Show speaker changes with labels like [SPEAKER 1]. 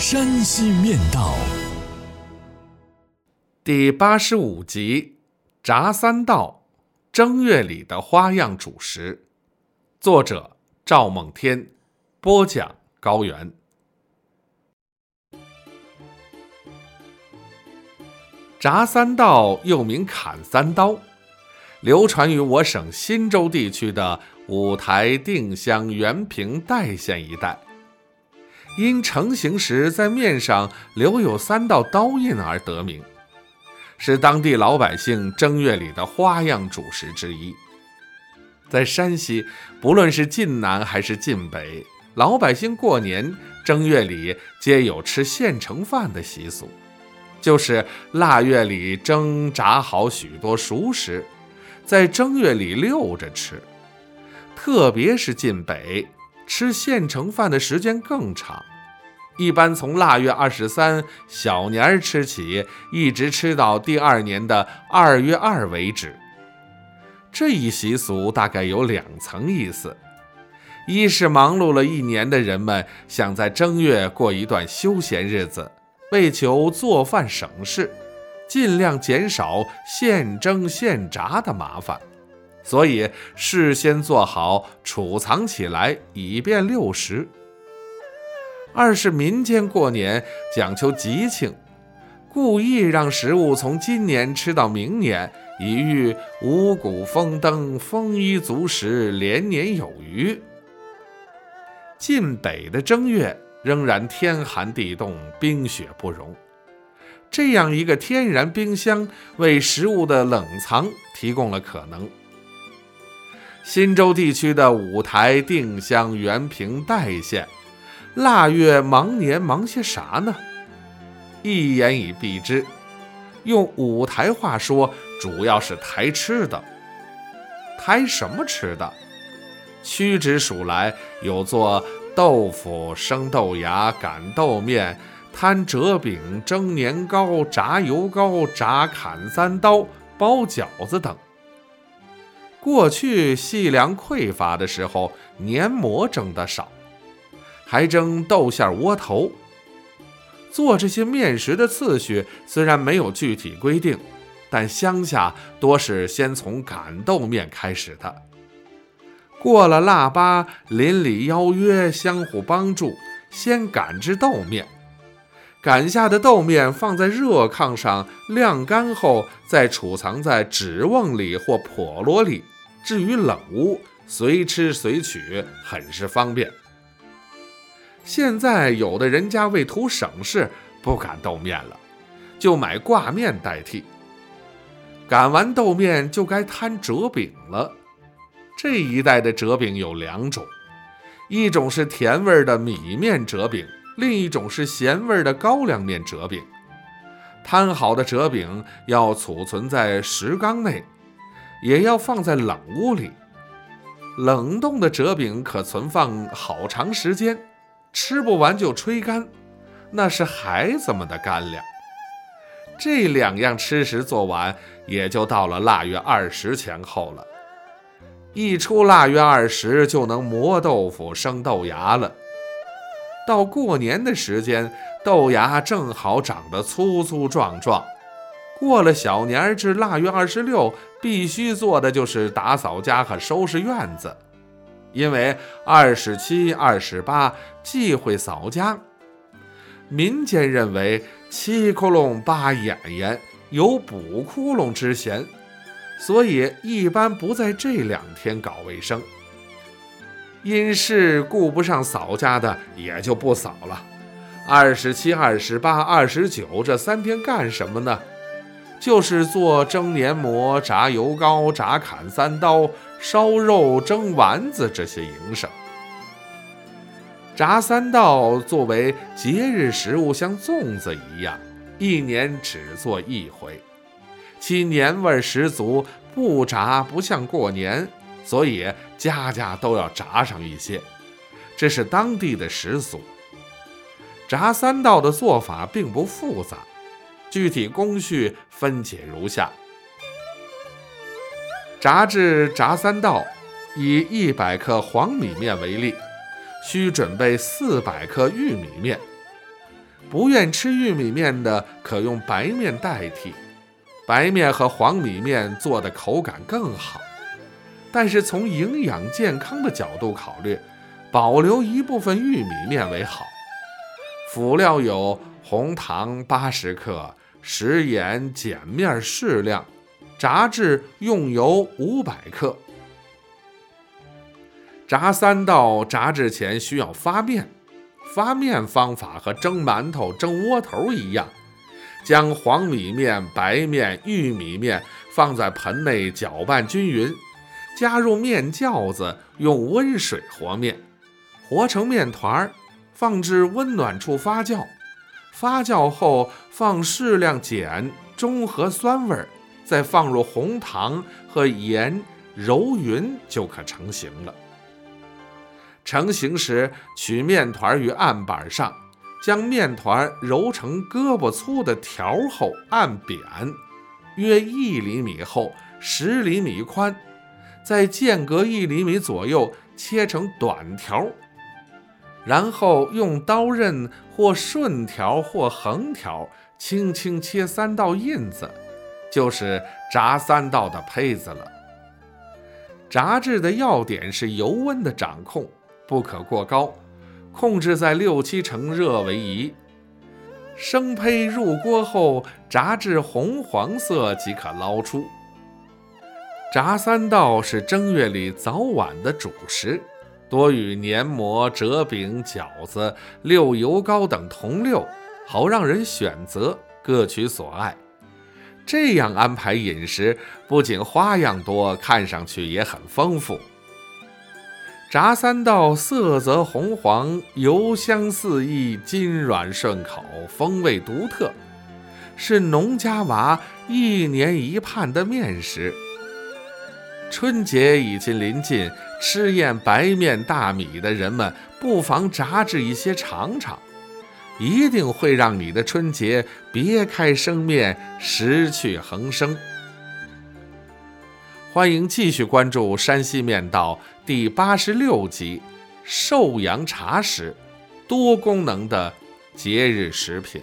[SPEAKER 1] 山西面道》
[SPEAKER 2] 第八十五集：炸三道，正月里的花样主食。作者：赵梦天，播讲：高原。炸三道又名砍三刀，流传于我省忻州地区的五台、定襄、原平、代县一带。因成型时在面上留有三道刀印而得名，是当地老百姓正月里的花样主食之一。在山西，不论是晋南还是晋北，老百姓过年正月里皆有吃现成饭的习俗。就是腊月里蒸炸好许多熟食，在正月里溜着吃。特别是晋北，吃现成饭的时间更长，一般从腊月二十三小年儿吃起，一直吃到第二年的二月二为止。这一习俗大概有两层意思：一是忙碌了一年的人们想在正月过一段休闲日子。为求做饭省事，尽量减少现蒸现炸的麻烦，所以事先做好储藏起来，以便六时。二是民间过年讲究吉庆，故意让食物从今年吃到明年，以御五谷丰登、丰衣足食、连年有余。晋北的正月。仍然天寒地冻，冰雪不融。这样一个天然冰箱，为食物的冷藏提供了可能。忻州地区的五台、定襄、原平、代县，腊月忙年忙些啥呢？一言以蔽之，用五台话说，主要是抬吃的。抬什么吃的？屈指数来，有做。豆腐、生豆芽、擀豆面、摊折饼、蒸年糕、炸油糕、炸砍三刀、包饺子等。过去细粮匮乏的时候，粘馍蒸的少，还蒸豆馅窝头。做这些面食的次序虽然没有具体规定，但乡下多是先从擀豆面开始的。过了腊八，邻里邀约，相互帮助，先擀制豆面。擀下的豆面放在热炕上晾干后，再储藏在纸瓮里或笸箩里。至于冷屋，随吃随取，很是方便。现在有的人家为图省事，不擀豆面了，就买挂面代替。擀完豆面，就该摊折饼了。这一代的折饼有两种，一种是甜味的米面折饼，另一种是咸味的高粱面折饼。摊好的折饼要储存在石缸内，也要放在冷屋里。冷冻的折饼可存放好长时间，吃不完就吹干，那是孩子们的干粮。这两样吃食做完，也就到了腊月二十前后了。一出腊月二十，就能磨豆腐、生豆芽了。到过年的时间，豆芽正好长得粗粗壮壮。过了小年至腊月二十六，必须做的就是打扫家和收拾院子，因为二十七、二十八忌讳扫家。民间认为七窟窿八眼眼，有补窟窿之嫌。所以一般不在这两天搞卫生，因事顾不上扫家的也就不扫了。二十七、二十八、二十九这三天干什么呢？就是做蒸年馍、炸油糕、炸砍三刀、烧肉、蒸丸子这些营生。炸三道作为节日食物，像粽子一样，一年只做一回，其年味十足。不炸不像过年，所以家家都要炸上一些，这是当地的习俗。炸三道的做法并不复杂，具体工序分解如下：炸制炸三道，以一百克黄米面为例。需准备四百克玉米面，不愿吃玉米面的可用白面代替，白面和黄米面做的口感更好。但是从营养健康的角度考虑，保留一部分玉米面为好。辅料有红糖八十克、食盐、碱面适量，炸制用油五百克。炸三道炸制前需要发面，发面方法和蒸馒头、蒸窝头一样，将黄米面、白面、玉米面放在盆内搅拌均匀，加入面酵子，用温水和面，和成面团儿，放置温暖处发酵。发酵后放适量碱，中和酸味儿，再放入红糖和盐，揉匀就可成型了。成型时，取面团于案板上，将面团揉成胳膊粗的条后按扁，约一厘米厚、十厘米宽，在间隔一厘米左右切成短条，然后用刀刃或顺条或横条轻轻切三道印子，就是炸三道的胚子了。炸制的要点是油温的掌控。不可过高，控制在六七成热为宜。生胚入锅后，炸至红黄色即可捞出。炸三道是正月里早晚的主食，多与年馍、折饼、饺子、溜油糕等同六，好让人选择，各取所爱。这样安排饮食，不仅花样多，看上去也很丰富。炸三道色泽红黄，油香四溢，筋软顺口，风味独特，是农家娃一年一盼的面食。春节已经临近，吃厌白面大米的人们，不妨炸制一些尝尝，一定会让你的春节别开生面，食趣横生。欢迎继续关注《山西面道》第八十六集《寿阳茶食》，多功能的节日食品。